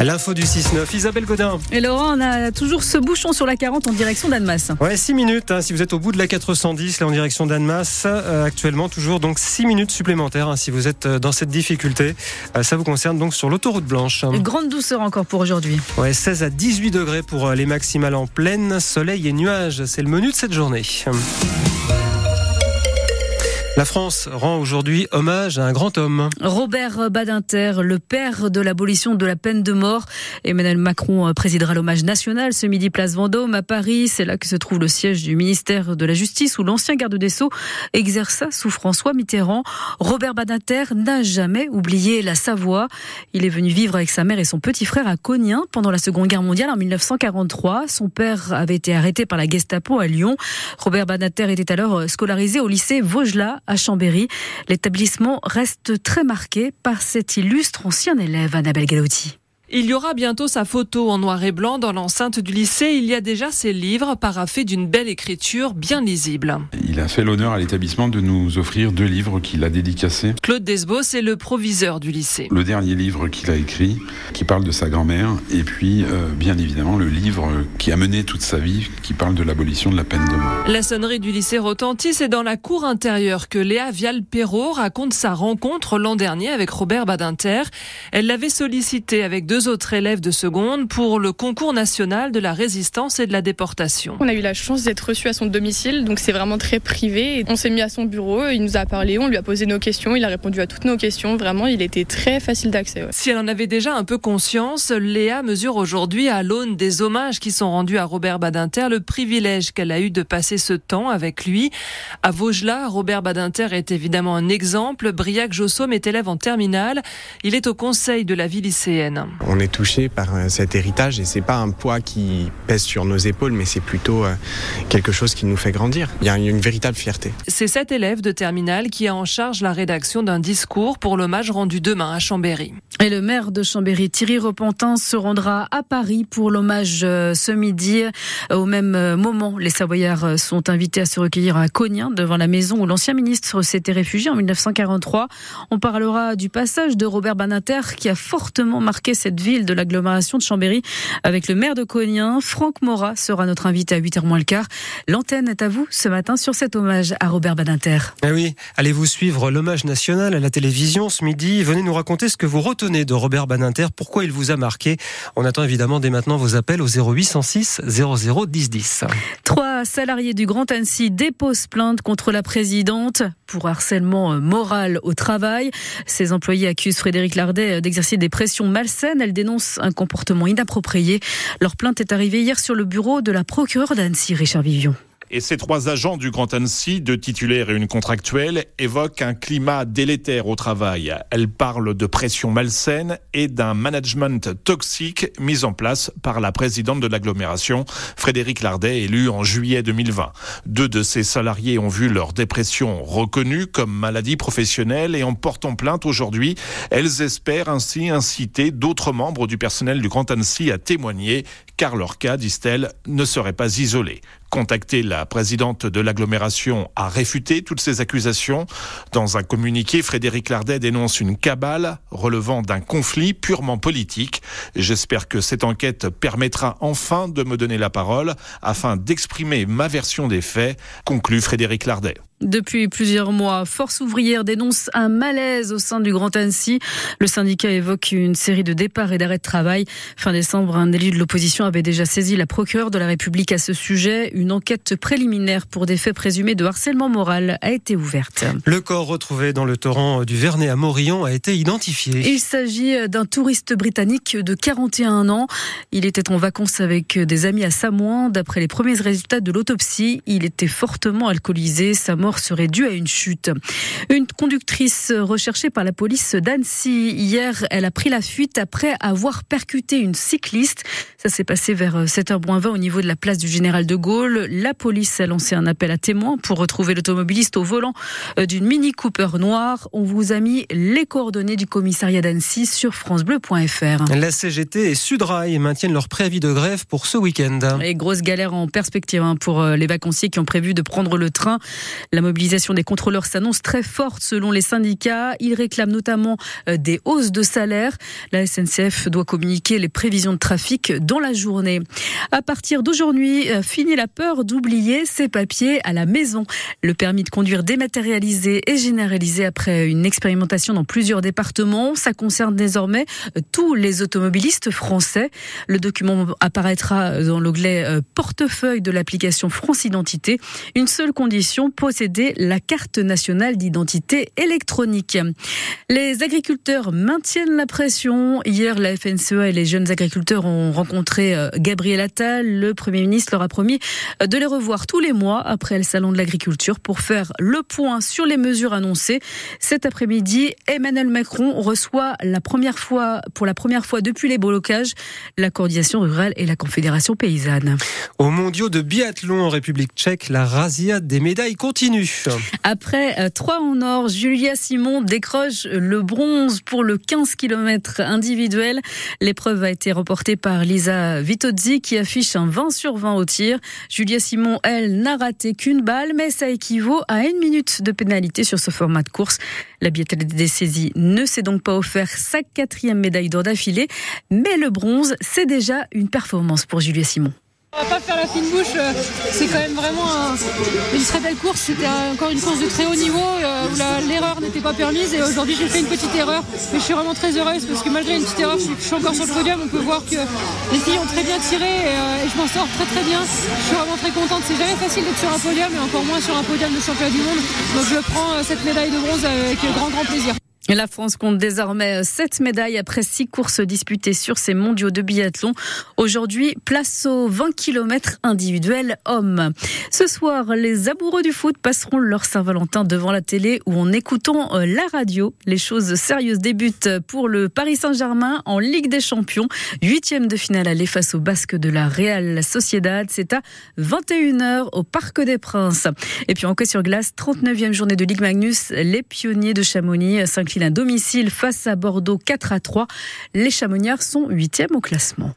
L'info du 6-9, Isabelle Godin. Et Laurent, on a toujours ce bouchon sur la 40 en direction d'Annemasse. Ouais, 6 minutes. Hein, si vous êtes au bout de la 410, là en direction d'Annemasse, euh, actuellement toujours donc 6 minutes supplémentaires hein, si vous êtes euh, dans cette difficulté. Euh, ça vous concerne donc sur l'autoroute blanche. Une grande douceur encore pour aujourd'hui. Ouais, 16 à 18 degrés pour les maximales en pleine, soleil et nuages. C'est le menu de cette journée. La France rend aujourd'hui hommage à un grand homme. Robert Badinter, le père de l'abolition de la peine de mort. Emmanuel Macron présidera l'hommage national ce midi place Vendôme à Paris. C'est là que se trouve le siège du ministère de la Justice où l'ancien garde des Sceaux exerça sous François Mitterrand. Robert Badinter n'a jamais oublié la Savoie. Il est venu vivre avec sa mère et son petit frère à Cognien pendant la Seconde Guerre mondiale en 1943. Son père avait été arrêté par la Gestapo à Lyon. Robert Badinter était alors scolarisé au lycée Vaugelas à Chambéry. L'établissement reste très marqué par cet illustre ancien élève, Annabelle Galotti. Il y aura bientôt sa photo en noir et blanc dans l'enceinte du lycée. Il y a déjà ses livres paraffés d'une belle écriture bien lisible. Il a fait l'honneur à l'établissement de nous offrir deux livres qu'il a dédicacés. Claude Desbos est le proviseur du lycée. Le dernier livre qu'il a écrit, qui parle de sa grand-mère, et puis euh, bien évidemment le livre qui a mené toute sa vie, qui parle de l'abolition de la peine de mort. La sonnerie du lycée retentit. C'est dans la cour intérieure que Léa Vial-Perrault raconte sa rencontre l'an dernier avec Robert Badinter. Elle l'avait sollicité avec deux deux autres élèves de seconde pour le concours national de la résistance et de la déportation. On a eu la chance d'être reçus à son domicile, donc c'est vraiment très privé. On s'est mis à son bureau, il nous a parlé, on lui a posé nos questions, il a répondu à toutes nos questions. Vraiment, il était très facile d'accès. Si elle en avait déjà un peu conscience, Léa mesure aujourd'hui à l'aune des hommages qui sont rendus à Robert Badinter le privilège qu'elle a eu de passer ce temps avec lui. À Vaugelas, Robert Badinter est évidemment un exemple. Briac Jossaume est élève en terminale. Il est au conseil de la vie lycéenne on est touché par euh, cet héritage et c'est pas un poids qui pèse sur nos épaules, mais c'est plutôt euh, quelque chose qui nous fait grandir. Il y a une véritable fierté. C'est cet élève de terminale qui a en charge la rédaction d'un discours pour l'hommage rendu demain à Chambéry. Et le maire de Chambéry, Thierry Repentin, se rendra à Paris pour l'hommage euh, ce midi. Au même moment, les Savoyards sont invités à se recueillir à Cognien, devant la maison où l'ancien ministre s'était réfugié en 1943. On parlera du passage de Robert Banater qui a fortement marqué cette ville de l'agglomération de Chambéry avec le maire de Cognien. Franck Morat sera notre invité à 8h moins le quart. L'antenne est à vous ce matin sur cet hommage à Robert Badinter. Eh oui, allez-vous suivre l'hommage national à la télévision ce midi? Venez nous raconter ce que vous retenez de Robert Badinter, pourquoi il vous a marqué? On attend évidemment dès maintenant vos appels au 0806 00 10 10. Trois salariés du Grand Annecy déposent plainte contre la présidente pour harcèlement moral au travail. Ces employés accusent Frédéric Lardet d'exercer des pressions malsaines. Elle dénonce un comportement inapproprié. Leur plainte est arrivée hier sur le bureau de la procureure d'Annecy, Richard Vivion. Et ces trois agents du Grand Annecy, deux titulaires et une contractuelle, évoquent un climat délétère au travail. Elles parlent de pression malsaine et d'un management toxique mis en place par la présidente de l'agglomération, Frédéric Lardet, élue en juillet 2020. Deux de ces salariés ont vu leur dépression reconnue comme maladie professionnelle et en portant plainte aujourd'hui, elles espèrent ainsi inciter d'autres membres du personnel du Grand Annecy à témoigner, car leur cas, disent-elles, ne serait pas isolé contacté, la présidente de l'agglomération a réfuté toutes ces accusations. Dans un communiqué, Frédéric Lardet dénonce une cabale relevant d'un conflit purement politique. J'espère que cette enquête permettra enfin de me donner la parole afin d'exprimer ma version des faits, conclut Frédéric Lardet. Depuis plusieurs mois, Force ouvrière dénonce un malaise au sein du Grand Annecy. Le syndicat évoque une série de départs et d'arrêts de travail. Fin décembre, un élu de l'opposition avait déjà saisi la procureure de la République à ce sujet. Une enquête préliminaire pour des faits présumés de harcèlement moral a été ouverte. Le corps retrouvé dans le torrent du Vernet à Morillon a été identifié. Il s'agit d'un touriste britannique de 41 ans. Il était en vacances avec des amis à Samoin. D'après les premiers résultats de l'autopsie, il était fortement alcoolisé. Sa serait due à une chute. Une conductrice recherchée par la police d'Annecy hier, elle a pris la fuite après avoir percuté une cycliste. Ça s'est passé vers 7h20 au niveau de la place du Général de Gaulle. La police a lancé un appel à témoins pour retrouver l'automobiliste au volant euh, d'une Mini Cooper noire. On vous a mis les coordonnées du commissariat d'Annecy sur francebleu.fr. La CGT et Sudrail maintiennent leur préavis de grève pour ce week-end. Et grosse galère en perspective hein, pour euh, les vacanciers qui ont prévu de prendre le train. La mobilisation des contrôleurs s'annonce très forte selon les syndicats. Ils réclament notamment euh, des hausses de salaire. La SNCF doit communiquer les prévisions de trafic dans la journée. À partir d'aujourd'hui, euh, fini la peur d'oublier ses papiers à la maison. Le permis de conduire dématérialisé est généralisé après une expérimentation dans plusieurs départements. Ça concerne désormais euh, tous les automobilistes français. Le document apparaîtra dans l'onglet portefeuille de l'application France Identité. Une seule condition, posséder la carte nationale d'identité électronique. Les agriculteurs maintiennent la pression. Hier, la FNCEA et les jeunes agriculteurs ont rencontré euh, Gabriel Attal. Le Premier ministre leur a promis euh, de les revoir tous les mois après le Salon de l'agriculture pour faire le point sur les mesures annoncées. Cet après-midi, Emmanuel Macron reçoit la première fois, pour la première fois depuis les blocages, la coordination rurale et la confédération paysanne. Au mondiaux de biathlon en République tchèque, la razzia des médailles continue. Après euh, trois en or, Julia Simon décroche le bronze pour le 15 km individuel. L'épreuve a été remportée par Lisa Vitozzi qui affiche un 20 sur 20 au tir. Julia Simon, elle, n'a raté qu'une balle, mais ça équivaut à une minute de pénalité sur ce format de course. La biathlète des saisies ne s'est donc pas offert sa quatrième médaille d'or d'affilée, mais le bronze, c'est déjà une performance pour Julia Simon. On va pas faire la fine bouche, euh, c'est quand même vraiment une très belle course. C'était encore une course de très haut niveau euh, où l'erreur n'était pas permise. Et aujourd'hui, j'ai fait une petite erreur, mais je suis vraiment très heureuse parce que malgré une petite erreur, je suis encore sur le podium. On peut voir que les filles ont très bien tiré et, euh, je m'en sors très très bien. Je suis vraiment très contente. C'est jamais facile d'être sur un podium, et encore moins sur un podium de championnat du monde. Donc je prends cette médaille de bronze avec grand grand plaisir. La France compte désormais 7 médailles après 6 courses disputées sur ces mondiaux de biathlon. Aujourd'hui, place aux 20 km individuels hommes. Ce soir, les amoureux du foot passeront leur Saint-Valentin devant la télé ou en écoutant euh, la radio. Les choses sérieuses débutent pour le Paris Saint-Germain en Ligue des Champions. Huitième de finale aller face au Basque de la Real Sociedad. C'est à 21h au Parc des Princes. Et puis en hockey sur glace, 39e journée de Ligue Magnus. Les pionniers de Chamonix s'inclinent un domicile face à Bordeaux 4 à 3. Les Chamonniards sont 8e au classement.